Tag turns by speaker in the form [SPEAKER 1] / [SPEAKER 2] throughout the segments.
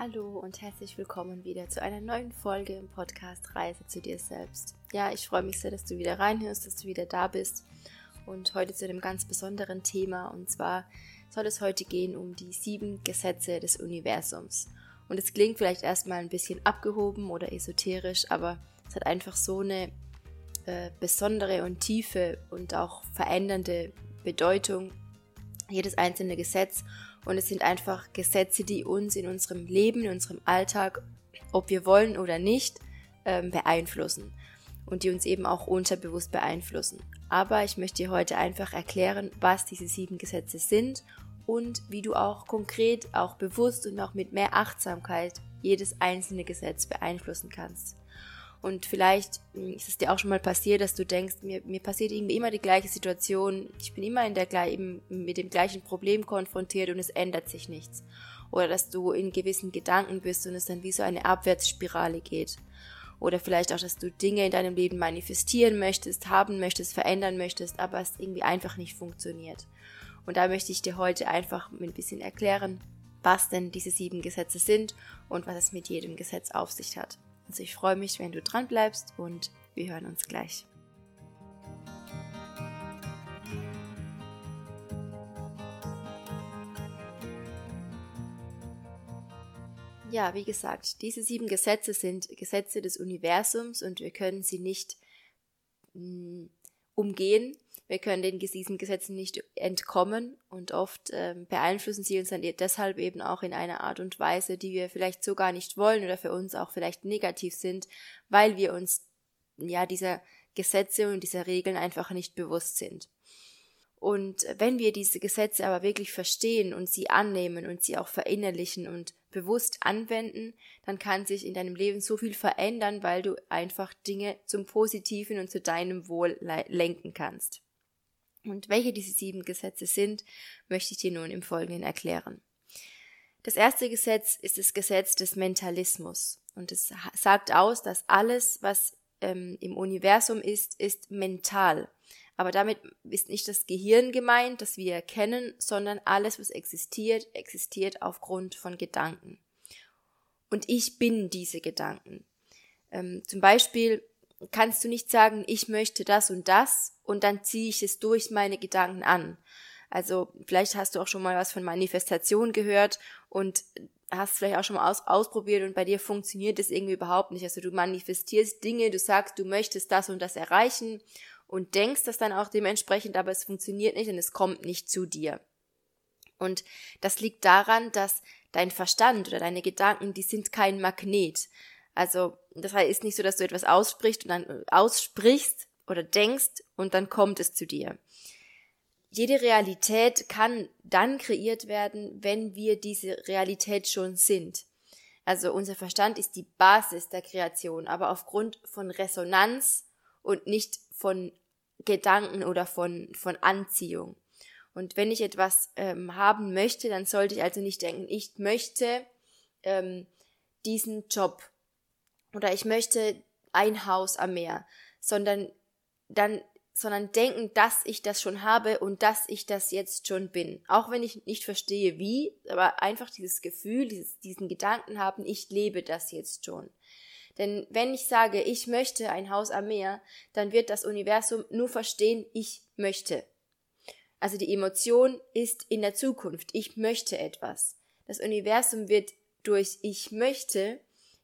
[SPEAKER 1] Hallo und herzlich willkommen wieder zu einer neuen Folge im Podcast Reise zu dir selbst. Ja, ich freue mich sehr, dass du wieder reinhörst, dass du wieder da bist und heute zu einem ganz besonderen Thema und zwar soll es heute gehen um die sieben Gesetze des Universums. Und es klingt vielleicht erstmal ein bisschen abgehoben oder esoterisch, aber es hat einfach so eine äh, besondere und tiefe und auch verändernde Bedeutung, jedes einzelne Gesetz und es sind einfach Gesetze, die uns in unserem Leben, in unserem Alltag, ob wir wollen oder nicht, ähm, beeinflussen. Und die uns eben auch unterbewusst beeinflussen. Aber ich möchte dir heute einfach erklären, was diese sieben Gesetze sind und wie du auch konkret, auch bewusst und auch mit mehr Achtsamkeit jedes einzelne Gesetz beeinflussen kannst. Und vielleicht hm, ist es dir auch schon mal passiert, dass du denkst, mir, mir passiert irgendwie immer die gleiche Situation, ich bin immer in der, eben mit dem gleichen Problem konfrontiert und es ändert sich nichts. Oder dass du in gewissen Gedanken bist und es dann wie so eine Abwärtsspirale geht. Oder vielleicht auch, dass du Dinge in deinem Leben manifestieren möchtest, haben möchtest, verändern möchtest, aber es irgendwie einfach nicht funktioniert. Und da möchte ich dir heute einfach ein bisschen erklären, was denn diese sieben Gesetze sind und was es mit jedem Gesetz auf sich hat. Also ich freue mich, wenn du dran bleibst und wir hören uns gleich. Ja, wie gesagt, diese sieben Gesetze sind Gesetze des Universums und wir können sie nicht mh, mm, umgehen. Wir können den diesen Gesetzen nicht entkommen und oft äh, beeinflussen sie uns dann e-, deshalb eben auch in einer Art und Weise, die wir vielleicht so gar nicht wollen oder für uns auch vielleicht negativ sind, weil wir uns ja dieser Gesetze und dieser Regeln einfach nicht bewusst sind. Und wenn wir diese Gesetze aber wirklich verstehen und sie annehmen und sie auch verinnerlichen und bewusst anwenden, dann kann sich in deinem Leben so viel verändern, weil du einfach Dinge zum Positiven und zu deinem Wohl lenken kannst. Und welche diese sieben Gesetze sind, möchte ich dir nun im Folgenden erklären. Das erste Gesetz ist das Gesetz des Mentalismus. Und es sagt aus, dass alles, was ähm, im Universum ist, ist mental. Aber damit ist nicht das Gehirn gemeint, das wir erkennen, sondern alles, was existiert, existiert aufgrund von Gedanken. Und ich bin diese Gedanken. Ähm, zum Beispiel kannst du nicht sagen, ich möchte das und das und dann ziehe ich es durch meine Gedanken an. Also vielleicht hast du auch schon mal was von Manifestation gehört und hast vielleicht auch schon mal aus, ausprobiert und bei dir funktioniert es irgendwie überhaupt nicht. Also du manifestierst Dinge, du sagst, du möchtest das und das erreichen und denkst das dann auch dementsprechend, aber es funktioniert nicht und es kommt nicht zu dir. Und das liegt daran, dass dein Verstand oder deine Gedanken, die sind kein Magnet. Also, das ist nicht so, dass du etwas aussprichst und dann äh, aussprichst oder denkst und dann kommt es zu dir. Jede Realität kann dann kreiert werden, wenn wir diese Realität schon sind. Also unser Verstand ist die Basis der Kreation, aber aufgrund von Resonanz und nicht von Gedanken oder von, von Anziehung. Und wenn ich etwas ähm, haben möchte, dann sollte ich also nicht denken, ich möchte ähm, diesen Job oder ich möchte ein Haus am Meer, sondern dann sondern denken, dass ich das schon habe und dass ich das jetzt schon bin. Auch wenn ich nicht verstehe wie, aber einfach dieses Gefühl, dieses, diesen Gedanken haben, ich lebe das jetzt schon. Denn wenn ich sage, ich möchte ein Haus am Meer, dann wird das Universum nur verstehen, ich möchte. Also die Emotion ist in der Zukunft, ich möchte etwas. Das Universum wird durch ich möchte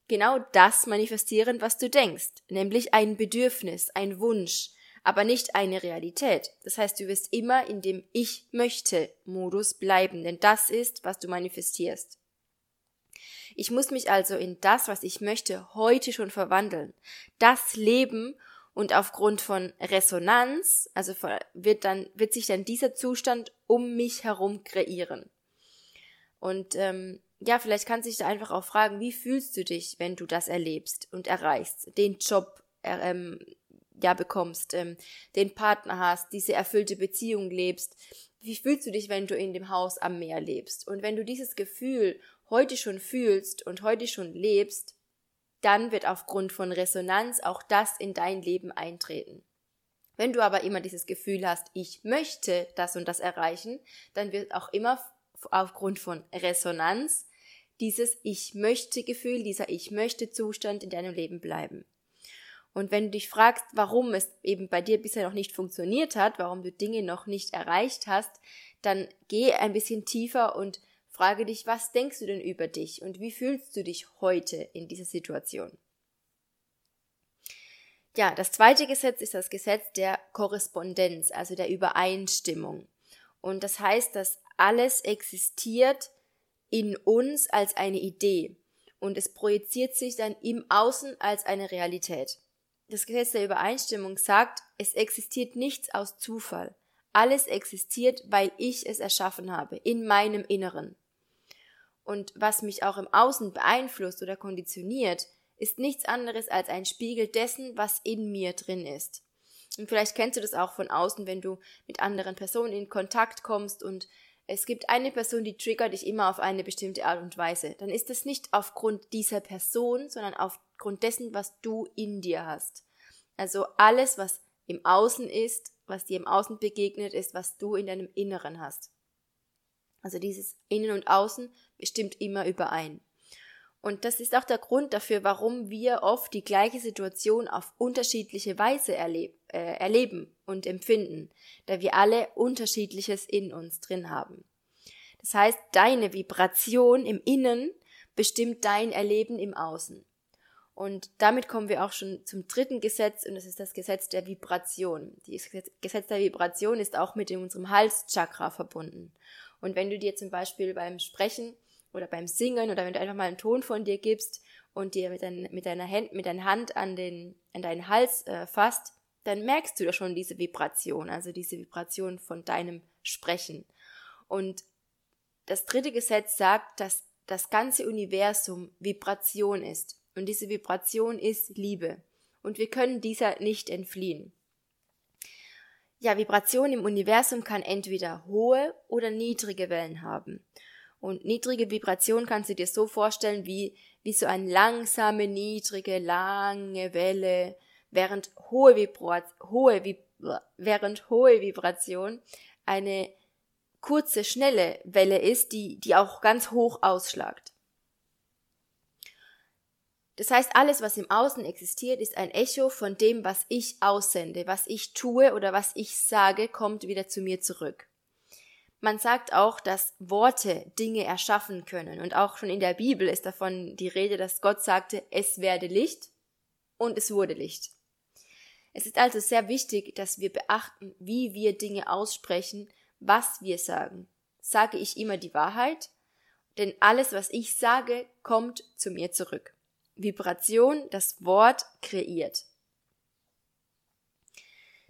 [SPEAKER 1] genau das manifestieren, was du denkst, nämlich ein Bedürfnis, ein Wunsch, aber nicht eine Realität. Das heißt, du wirst immer in dem Ich möchte Modus bleiben, denn das ist, was du manifestierst. Ich muss mich also in das, was ich möchte, heute schon verwandeln. Das Leben und aufgrund von Resonanz, also wird dann, wird sich dann dieser Zustand um mich herum kreieren. Und ähm, ja, vielleicht kannst du dich da einfach auch fragen, wie fühlst du dich, wenn du das erlebst und erreichst, den Job äh, ähm, ja bekommst, ähm, den Partner hast, diese erfüllte Beziehung lebst. Wie fühlst du dich, wenn du in dem Haus am Meer lebst? Und wenn du dieses Gefühl heute schon fühlst und heute schon lebst, dann wird aufgrund von Resonanz auch das in dein Leben eintreten. Wenn du aber immer dieses Gefühl hast, ich möchte das und das erreichen, dann wird auch immer aufgrund von Resonanz dieses Ich möchte Gefühl, dieser Ich möchte Zustand in deinem Leben bleiben. Und wenn du dich fragst, warum es eben bei dir bisher noch nicht funktioniert hat, warum du Dinge noch nicht erreicht hast, dann geh ein bisschen tiefer und frage dich, was denkst du denn über dich und wie fühlst du dich heute in dieser Situation? Ja, das zweite Gesetz ist das Gesetz der Korrespondenz, also der Übereinstimmung. Und das heißt, dass alles existiert in uns als eine Idee und es projiziert sich dann im Außen als eine Realität. Das Gesetz der Übereinstimmung sagt, es existiert nichts aus Zufall. Alles existiert, weil ich es erschaffen habe, in meinem Inneren. Und was mich auch im Außen beeinflusst oder konditioniert, ist nichts anderes als ein Spiegel dessen, was in mir drin ist. Und vielleicht kennst du das auch von außen, wenn du mit anderen Personen in Kontakt kommst und es gibt eine Person, die triggert dich immer auf eine bestimmte Art und Weise. Dann ist das nicht aufgrund dieser Person, sondern aufgrund dessen, was du in dir hast. Also alles, was im Außen ist, was dir im Außen begegnet, ist, was du in deinem Inneren hast. Also dieses Innen und Außen bestimmt immer überein. Und das ist auch der Grund dafür, warum wir oft die gleiche Situation auf unterschiedliche Weise erleb äh, erleben und empfinden, da wir alle Unterschiedliches in uns drin haben. Das heißt, deine Vibration im Innen bestimmt dein Erleben im Außen. Und damit kommen wir auch schon zum dritten Gesetz, und das ist das Gesetz der Vibration. Das Gesetz der Vibration ist auch mit unserem Halschakra verbunden. Und wenn du dir zum Beispiel beim Sprechen oder beim Singen oder wenn du einfach mal einen Ton von dir gibst und dir mit, dein, mit deiner Hand, mit deiner Hand an den, an deinen Hals äh, fasst, dann merkst du da schon diese Vibration, also diese Vibration von deinem Sprechen. Und das dritte Gesetz sagt, dass das ganze Universum Vibration ist. Und diese Vibration ist Liebe. Und wir können dieser nicht entfliehen. Ja, Vibration im Universum kann entweder hohe oder niedrige Wellen haben. Und niedrige Vibration kannst du dir so vorstellen wie, wie so eine langsame, niedrige, lange Welle, während hohe, Vibra hohe, Vib während hohe Vibration eine kurze, schnelle Welle ist, die, die auch ganz hoch ausschlagt. Das heißt, alles, was im Außen existiert, ist ein Echo von dem, was ich aussende, was ich tue oder was ich sage, kommt wieder zu mir zurück. Man sagt auch, dass Worte Dinge erschaffen können. Und auch schon in der Bibel ist davon die Rede, dass Gott sagte, es werde Licht und es wurde Licht. Es ist also sehr wichtig, dass wir beachten, wie wir Dinge aussprechen, was wir sagen. Sage ich immer die Wahrheit? Denn alles, was ich sage, kommt zu mir zurück. Vibration, das Wort kreiert.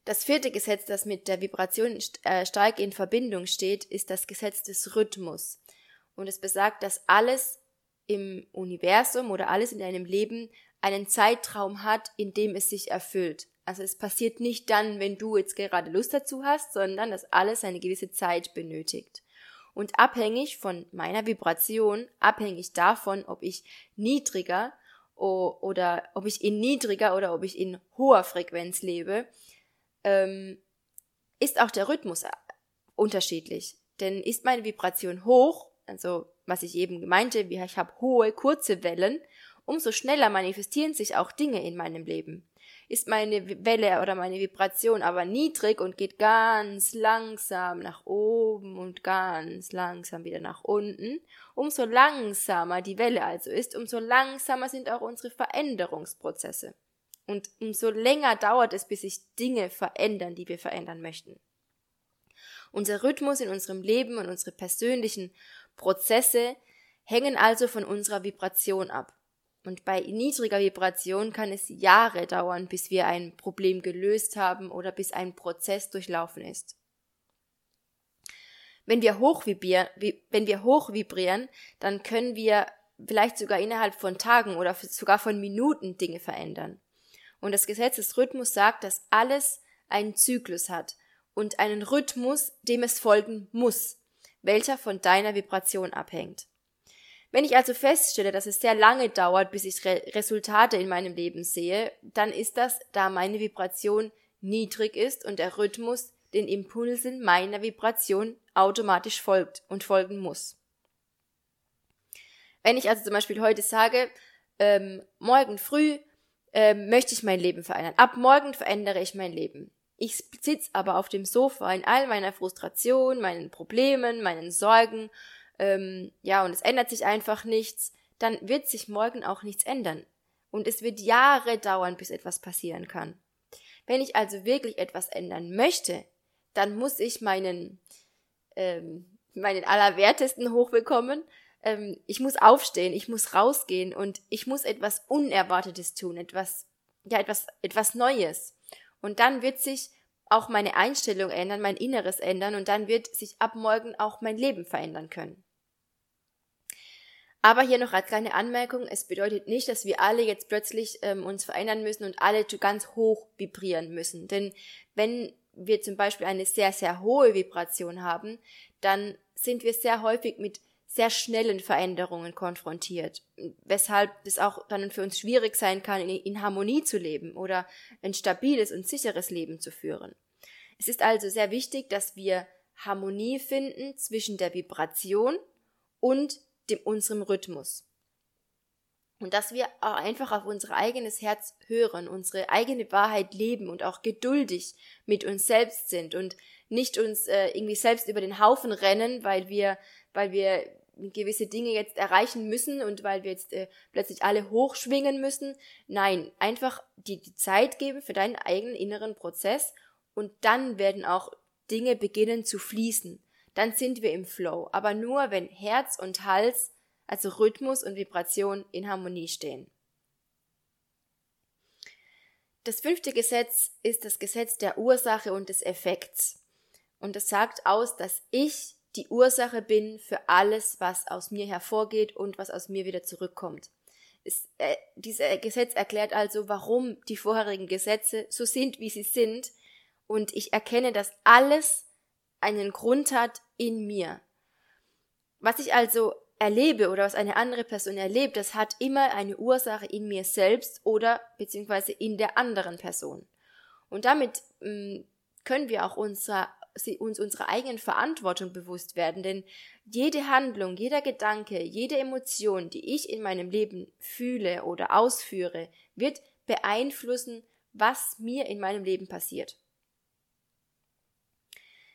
[SPEAKER 1] Das vierte Gesetz, das mit der Vibration äh, stark in Verbindung steht, ist das Gesetz des Rhythmus. Und es besagt, dass alles im Universum oder alles in deinem Leben einen Zeitraum hat, in dem es sich erfüllt. Also es passiert nicht dann, wenn du jetzt gerade Lust dazu hast, sondern dass alles eine gewisse Zeit benötigt. Und abhängig von meiner Vibration, abhängig davon, ob ich niedriger oder ob ich in niedriger oder ob ich in hoher Frequenz lebe, ähm, ist auch der Rhythmus äh, unterschiedlich. Denn ist meine Vibration hoch, also was ich eben meinte, ich habe hohe, kurze Wellen, umso schneller manifestieren sich auch Dinge in meinem Leben. Ist meine Welle oder meine Vibration aber niedrig und geht ganz langsam nach oben und ganz langsam wieder nach unten, umso langsamer die Welle also ist, umso langsamer sind auch unsere Veränderungsprozesse. Und umso länger dauert es, bis sich Dinge verändern, die wir verändern möchten. Unser Rhythmus in unserem Leben und unsere persönlichen Prozesse hängen also von unserer Vibration ab. Und bei niedriger Vibration kann es Jahre dauern, bis wir ein Problem gelöst haben oder bis ein Prozess durchlaufen ist. Wenn wir hoch vibrieren, wenn wir hoch vibrieren, dann können wir vielleicht sogar innerhalb von Tagen oder sogar von Minuten Dinge verändern. Und das Gesetz des Rhythmus sagt, dass alles einen Zyklus hat und einen Rhythmus, dem es folgen muss, welcher von deiner Vibration abhängt. Wenn ich also feststelle, dass es sehr lange dauert, bis ich Re Resultate in meinem Leben sehe, dann ist das, da meine Vibration niedrig ist und der Rhythmus den Impulsen meiner Vibration automatisch folgt und folgen muss. Wenn ich also zum Beispiel heute sage, ähm, morgen früh ähm, möchte ich mein Leben verändern. Ab morgen verändere ich mein Leben. Ich sitze aber auf dem Sofa in all meiner Frustration, meinen Problemen, meinen Sorgen, ähm, ja, und es ändert sich einfach nichts, dann wird sich morgen auch nichts ändern. Und es wird Jahre dauern, bis etwas passieren kann. Wenn ich also wirklich etwas ändern möchte, dann muss ich meinen, ähm, meinen Allerwertesten hochbekommen. Ähm, ich muss aufstehen, ich muss rausgehen und ich muss etwas Unerwartetes tun, etwas, ja, etwas, etwas Neues. Und dann wird sich auch meine Einstellung ändern, mein Inneres ändern und dann wird sich ab morgen auch mein Leben verändern können. Aber hier noch als kleine Anmerkung, es bedeutet nicht, dass wir alle jetzt plötzlich ähm, uns verändern müssen und alle ganz hoch vibrieren müssen. Denn wenn wir zum Beispiel eine sehr, sehr hohe Vibration haben, dann sind wir sehr häufig mit sehr schnellen Veränderungen konfrontiert, weshalb es auch dann für uns schwierig sein kann, in Harmonie zu leben oder ein stabiles und sicheres Leben zu führen. Es ist also sehr wichtig, dass wir Harmonie finden zwischen der Vibration und dem, unserem Rhythmus. Und dass wir auch einfach auf unser eigenes Herz hören, unsere eigene Wahrheit leben und auch geduldig mit uns selbst sind und nicht uns äh, irgendwie selbst über den Haufen rennen, weil wir, weil wir gewisse Dinge jetzt erreichen müssen und weil wir jetzt äh, plötzlich alle hochschwingen müssen. Nein, einfach die, die Zeit geben für deinen eigenen inneren Prozess und dann werden auch Dinge beginnen zu fließen dann sind wir im Flow. Aber nur, wenn Herz und Hals, also Rhythmus und Vibration, in Harmonie stehen. Das fünfte Gesetz ist das Gesetz der Ursache und des Effekts. Und es sagt aus, dass ich die Ursache bin für alles, was aus mir hervorgeht und was aus mir wieder zurückkommt. Es, äh, dieses Gesetz erklärt also, warum die vorherigen Gesetze so sind, wie sie sind. Und ich erkenne, dass alles einen Grund hat in mir. Was ich also erlebe oder was eine andere Person erlebt, das hat immer eine Ursache in mir selbst oder beziehungsweise in der anderen Person. Und damit mh, mm, können wir auch unserer, uns unserer eigenen Verantwortung bewusst werden, denn jede Handlung, jeder Gedanke, jede Emotion, die ich in meinem Leben fühle oder ausführe, wird beeinflussen, was mir in meinem Leben passiert.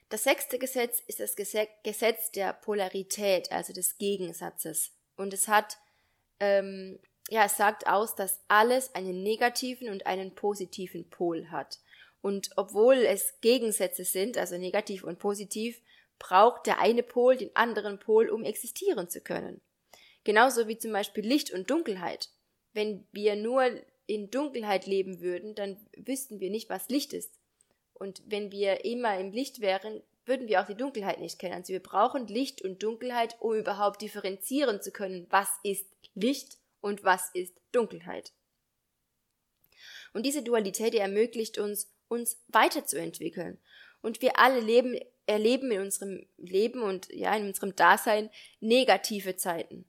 [SPEAKER 1] Das sechste Gesetz ist das Gesetz der Polarität, also des Gegensatzes. Und es hat, ähm, ja, es sagt aus, dass alles einen negativen und einen positiven Pol hat. Und obwohl es Gegensätze sind, also negativ und positiv, braucht der eine Pol den anderen Pol, um existieren zu können. Genauso wie zum Beispiel Licht und Dunkelheit. Wenn wir nur in Dunkelheit leben würden, dann wüssten wir nicht, was Licht ist. Und wenn wir immer im Licht wären, würden wir auch die Dunkelheit nicht kennen. Also wir brauchen Licht und Dunkelheit, um überhaupt differenzieren zu können, was ist Licht und was ist Dunkelheit. Und diese Dualität, die ermöglicht uns, uns weiterzuentwickeln. Und wir alle leben, erleben in unserem Leben und ja, in unserem Dasein negative Zeiten.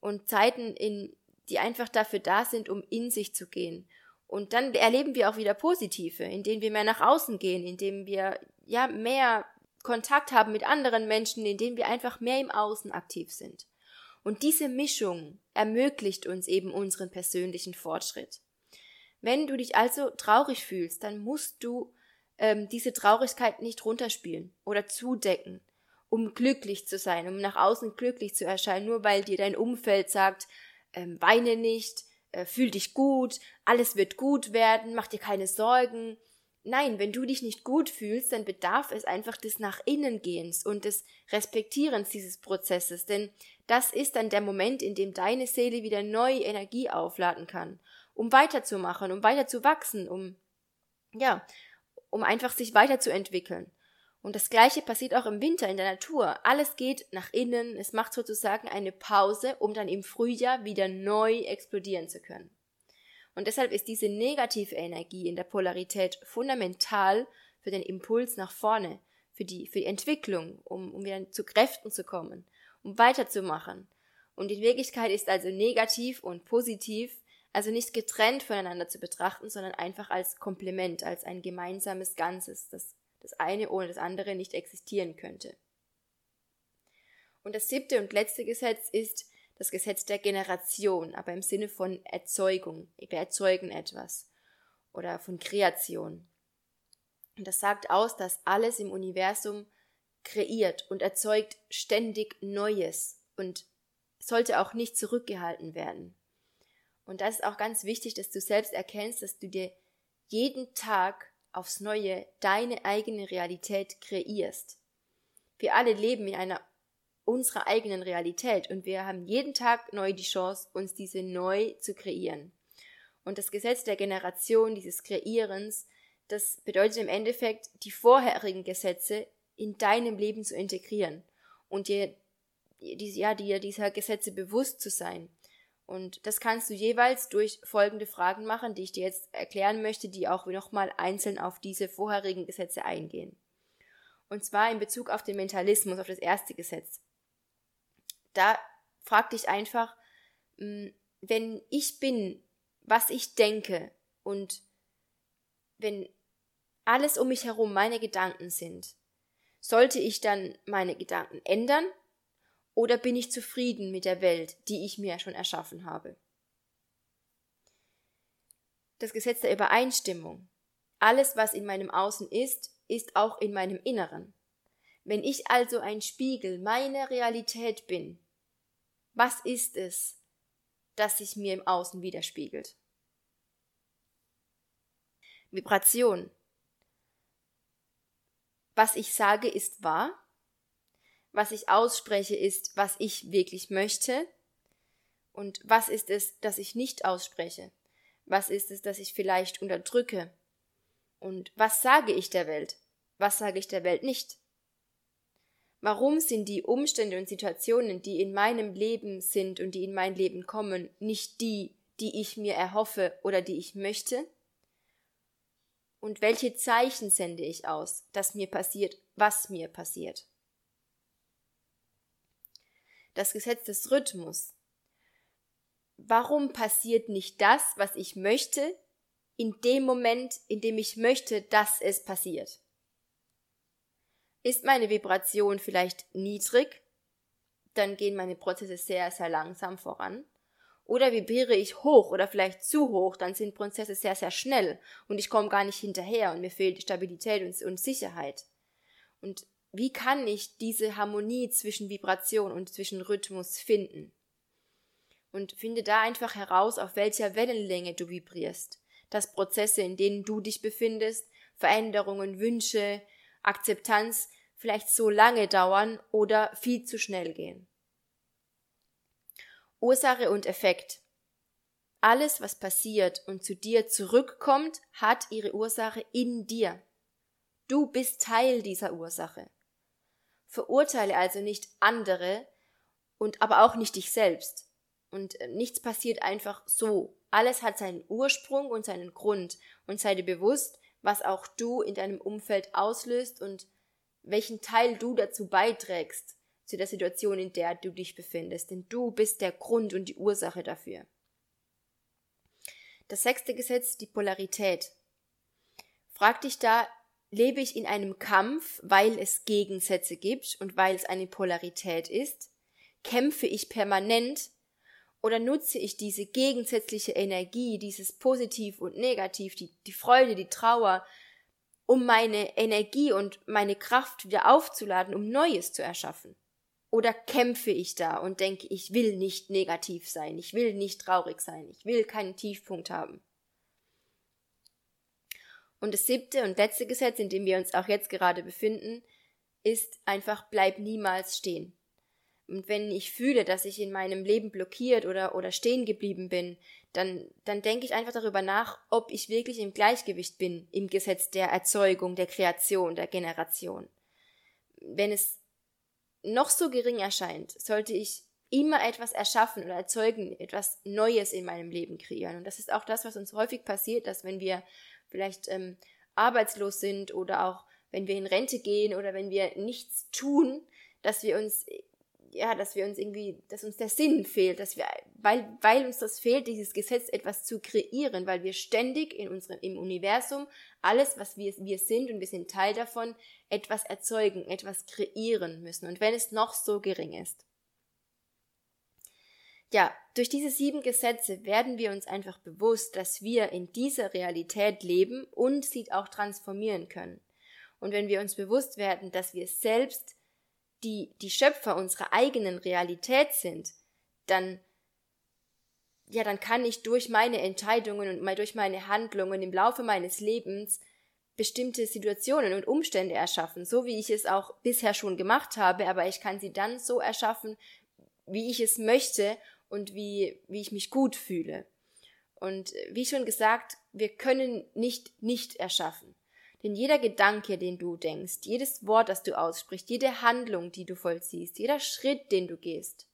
[SPEAKER 1] Und Zeiten, in, die einfach dafür da sind, um in sich zu gehen und dann erleben wir auch wieder positive, indem wir mehr nach außen gehen, indem wir ja mehr Kontakt haben mit anderen Menschen, indem wir einfach mehr im Außen aktiv sind. Und diese Mischung ermöglicht uns eben unseren persönlichen Fortschritt. Wenn du dich also traurig fühlst, dann musst du ähm, diese Traurigkeit nicht runterspielen oder zudecken, um glücklich zu sein, um nach außen glücklich zu erscheinen, nur weil dir dein Umfeld sagt, ähm, weine nicht, äh, fühl dich gut, alles wird gut werden, mach dir keine Sorgen. Nein, wenn du dich nicht gut fühlst, dann bedarf es einfach des nach innen gehens und des Respektierens dieses Prozesses, denn das ist dann der Moment, in dem deine Seele wieder neue Energie aufladen kann, um weiterzumachen, um weiter zu wachsen, um ja, um einfach sich weiterzuentwickeln. Und das Gleiche passiert auch im Winter in der Natur. Alles geht nach innen, es macht sozusagen eine Pause, um dann im Frühjahr wieder neu explodieren zu können. Und deshalb ist diese negative Energie in der Polarität fundamental für den Impuls nach vorne, für die, für die Entwicklung, um, um wieder zu Kräften zu kommen, um weiterzumachen. Und in Wirklichkeit ist also negativ und positiv also nicht getrennt voneinander zu betrachten, sondern einfach als Komplement, als ein gemeinsames Ganzes, das das eine ohne das andere nicht existieren könnte. Und das siebte und letzte Gesetz ist das Gesetz der Generation, aber im Sinne von Erzeugung. Wir erzeugen etwas oder von Kreation. Und das sagt aus, dass alles im Universum kreiert und erzeugt ständig Neues und sollte auch nicht zurückgehalten werden. Und das ist auch ganz wichtig, dass du selbst erkennst, dass du dir jeden Tag aufs Neue deine eigene Realität kreierst. Wir alle leben in einer unserer eigenen Realität und wir haben jeden Tag neu die Chance, uns diese neu zu kreieren. Und das Gesetz der Generation, dieses Kreierens, das bedeutet im Endeffekt, die vorherigen Gesetze in deinem Leben zu integrieren und dir, ja, dir dieser Gesetze bewusst zu sein. Und das kannst du jeweils durch folgende Fragen machen, die ich dir jetzt erklären möchte, die auch nochmal einzeln auf diese vorherigen Gesetze eingehen. Und zwar in Bezug auf den Mentalismus, auf das erste Gesetz. Da frag dich einfach, hm, wenn ich bin, was ich denke und wenn alles um mich herum meine Gedanken sind, sollte ich dann meine Gedanken ändern oder bin ich zufrieden mit der Welt, die ich mir schon erschaffen habe? Das Gesetz der Übereinstimmung. Alles, was in meinem Außen ist, ist auch in meinem Inneren. Wenn ich also ein Spiegel meiner Realität bin, was ist es, das sich mir im Außen widerspiegelt? Vibration. Was ich sage, ist wahr was ich ausspreche, ist, was ich wirklich möchte und was ist es, das ich nicht ausspreche, was ist es, das ich vielleicht unterdrücke und was sage ich der Welt, was sage ich der Welt nicht. Warum sind die Umstände und Situationen, die in meinem Leben sind und die in mein Leben kommen, nicht die, die ich mir erhoffe oder die ich möchte? Und welche Zeichen sende ich aus, dass mir passiert, was mir passiert? Das Gesetz des Rhythmus. Warum passiert nicht das, was ich möchte, in dem Moment, in dem ich möchte, dass es passiert? Ist meine Vibration vielleicht niedrig? Dann gehen meine Prozesse sehr, sehr langsam voran. Oder vibriere ich hoch oder vielleicht zu hoch, dann sind Prozesse sehr, sehr schnell und ich komme gar nicht hinterher und mir fehlt Stabilität und, und Sicherheit. Und wie kann ich diese Harmonie zwischen Vibration und zwischen Rhythmus finden? Und finde da einfach heraus, auf welcher Wellenlänge du vibrierst, dass Prozesse, in denen du dich befindest, Veränderungen, Wünsche, Akzeptanz vielleicht so lange dauern oder viel zu schnell gehen. Ursache und Effekt. Alles, was passiert und zu dir zurückkommt, hat ihre Ursache in dir. Du bist Teil dieser Ursache. Verurteile also nicht andere und aber auch nicht dich selbst. Und äh, nichts passiert einfach so. Alles hat seinen Ursprung und seinen Grund und sei dir bewusst, was auch du in deinem Umfeld auslöst und welchen Teil du dazu beiträgst zu der Situation, in der du dich befindest. Denn du bist der Grund und die Ursache dafür. Das sechste Gesetz, die Polarität. Frag dich da, Lebe ich in einem Kampf, weil es Gegensätze gibt und weil es eine Polarität ist? Kämpfe ich permanent oder nutze ich diese gegensätzliche Energie, dieses Positiv und Negativ, die, die Freude, die Trauer, um meine Energie und meine Kraft wieder aufzuladen, um Neues zu erschaffen? Oder kämpfe ich da und denke, ich will nicht negativ sein, ich will nicht traurig sein, ich will keinen Tiefpunkt haben? Und das siebte und letzte Gesetz, in dem wir uns auch jetzt gerade befinden, ist einfach bleib niemals stehen. Und wenn ich fühle, dass ich in meinem Leben blockiert oder, oder stehen geblieben bin, dann, dann denke ich einfach darüber nach, ob ich wirklich im Gleichgewicht bin im Gesetz der Erzeugung, der Kreation, der Generation. Wenn es noch so gering erscheint, sollte ich immer etwas erschaffen oder erzeugen, etwas Neues in meinem Leben kreieren. Und das ist auch das, was uns häufig passiert, dass wenn wir vielleicht ähm, arbeitslos sind oder auch wenn wir in Rente gehen oder wenn wir nichts tun, dass wir uns ja, dass wir uns irgendwie, dass uns der Sinn fehlt, dass wir, weil, weil uns das fehlt, dieses Gesetz etwas zu kreieren, weil wir ständig in unserem, im Universum alles, was wir, wir sind und wir sind Teil davon, etwas erzeugen, etwas kreieren müssen. Und wenn es noch so gering ist. Ja, durch diese sieben Gesetze werden wir uns einfach bewusst, dass wir in dieser Realität leben und sie auch transformieren können. Und wenn wir uns bewusst werden, dass wir selbst die, die Schöpfer unserer eigenen Realität sind, dann, ja, dann kann ich durch meine Entscheidungen und durch meine Handlungen im Laufe meines Lebens bestimmte Situationen und Umstände erschaffen, so wie ich es auch bisher schon gemacht habe, aber ich kann sie dann so erschaffen, wie ich es möchte und wie, wie ich mich gut fühle. Und wie schon gesagt, wir können nicht nicht erschaffen. Denn jeder Gedanke, den du denkst, jedes Wort, das du aussprichst, jede Handlung, die du vollziehst, jeder Schritt, den du gehst,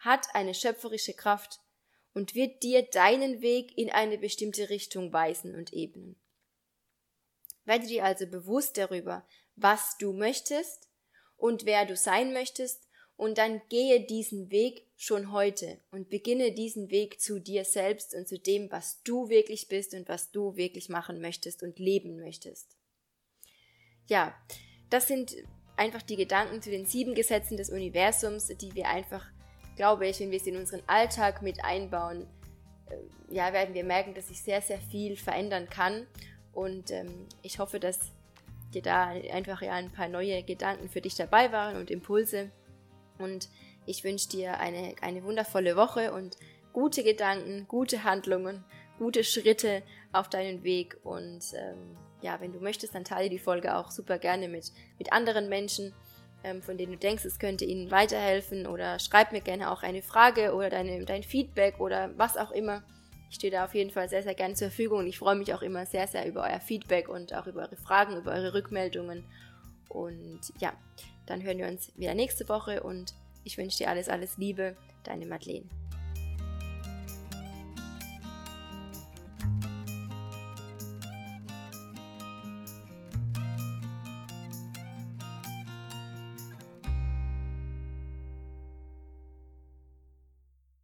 [SPEAKER 1] hat eine schöpferische Kraft und wird dir deinen Weg in eine bestimmte Richtung weisen und ebnen. Werde dir also bewusst darüber, was du möchtest und wer du sein möchtest und dann gehe diesen Weg schon heute und beginne diesen Weg zu dir selbst und zu dem, was du wirklich bist und was du wirklich machen möchtest und leben möchtest. Ja, das sind einfach die Gedanken zu den sieben Gesetzen des Universums, die wir einfach, glaube ich, wenn wir sie in unseren Alltag mit einbauen, äh, ja, werden wir merken, dass sich sehr, sehr viel verändern kann. Und ähm, ich hoffe, dass dir da einfach ja ein paar neue Gedanken für dich dabei waren und Impulse. Und ich wünsche dir eine, eine wundervolle Woche und gute Gedanken, gute Handlungen, gute Schritte auf deinen Weg. Und ähm, ja, wenn du möchtest, dann teile die Folge auch super gerne mit, mit anderen Menschen, ähm, von denen du denkst, es könnte ihnen weiterhelfen. Oder schreib mir gerne auch eine Frage oder deine, dein Feedback oder was auch immer. Ich stehe da auf jeden Fall sehr, sehr gerne zur Verfügung und ich freue mich auch immer sehr, sehr über euer Feedback und auch über eure Fragen, über eure Rückmeldungen. Und ja, dann hören wir uns wieder nächste Woche und ich wünsche dir alles, alles Liebe, deine Madeleine.